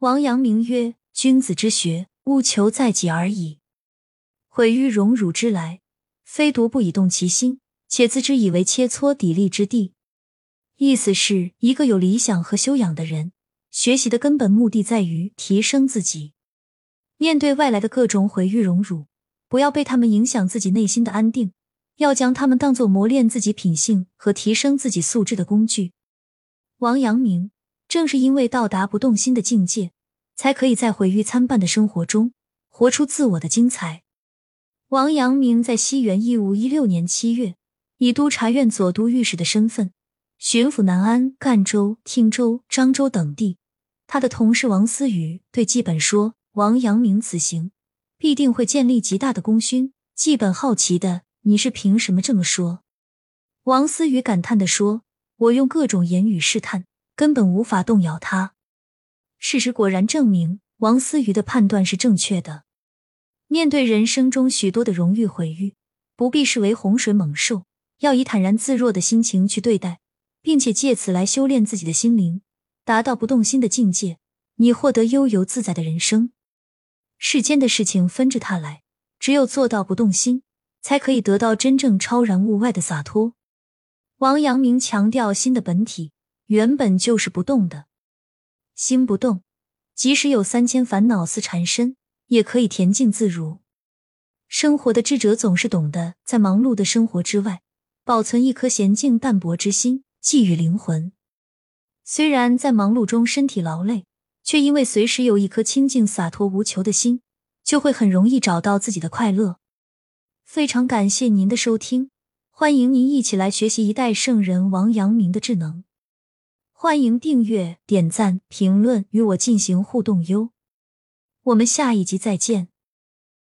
王阳明曰：“君子之学，务求在己而已。毁于荣辱之来，非独不以动其心，且自知以为切磋砥砺之地。”意思是一个有理想和修养的人，学习的根本目的在于提升自己。面对外来的各种毁誉荣辱，不要被他们影响自己内心的安定，要将他们当做磨练自己品性和提升自己素质的工具。王阳明正是因为到达不动心的境界，才可以在毁誉参半的生活中活出自我的精彩。王阳明在西元一五一六年七月，以督察院左都御史的身份。巡抚南安、赣州、汀州、漳州等地，他的同事王思雨对纪本说：“王阳明此行必定会建立极大的功勋。”纪本好奇的：“你是凭什么这么说？”王思雨感叹的说：“我用各种言语试探，根本无法动摇他。”事实果然证明，王思雨的判断是正确的。面对人生中许多的荣誉毁誉，不必视为洪水猛兽，要以坦然自若的心情去对待。并且借此来修炼自己的心灵，达到不动心的境界，你获得悠游自在的人生。世间的事情分着它来，只有做到不动心，才可以得到真正超然物外的洒脱。王阳明强调，心的本体原本就是不动的，心不动，即使有三千烦恼丝缠身，也可以恬静自如。生活的智者总是懂得在忙碌的生活之外，保存一颗娴静淡泊之心。寄予灵魂，虽然在忙碌中身体劳累，却因为随时有一颗清净洒脱无求的心，就会很容易找到自己的快乐。非常感谢您的收听，欢迎您一起来学习一代圣人王阳明的智能。欢迎订阅、点赞、评论，与我进行互动哟。我们下一集再见。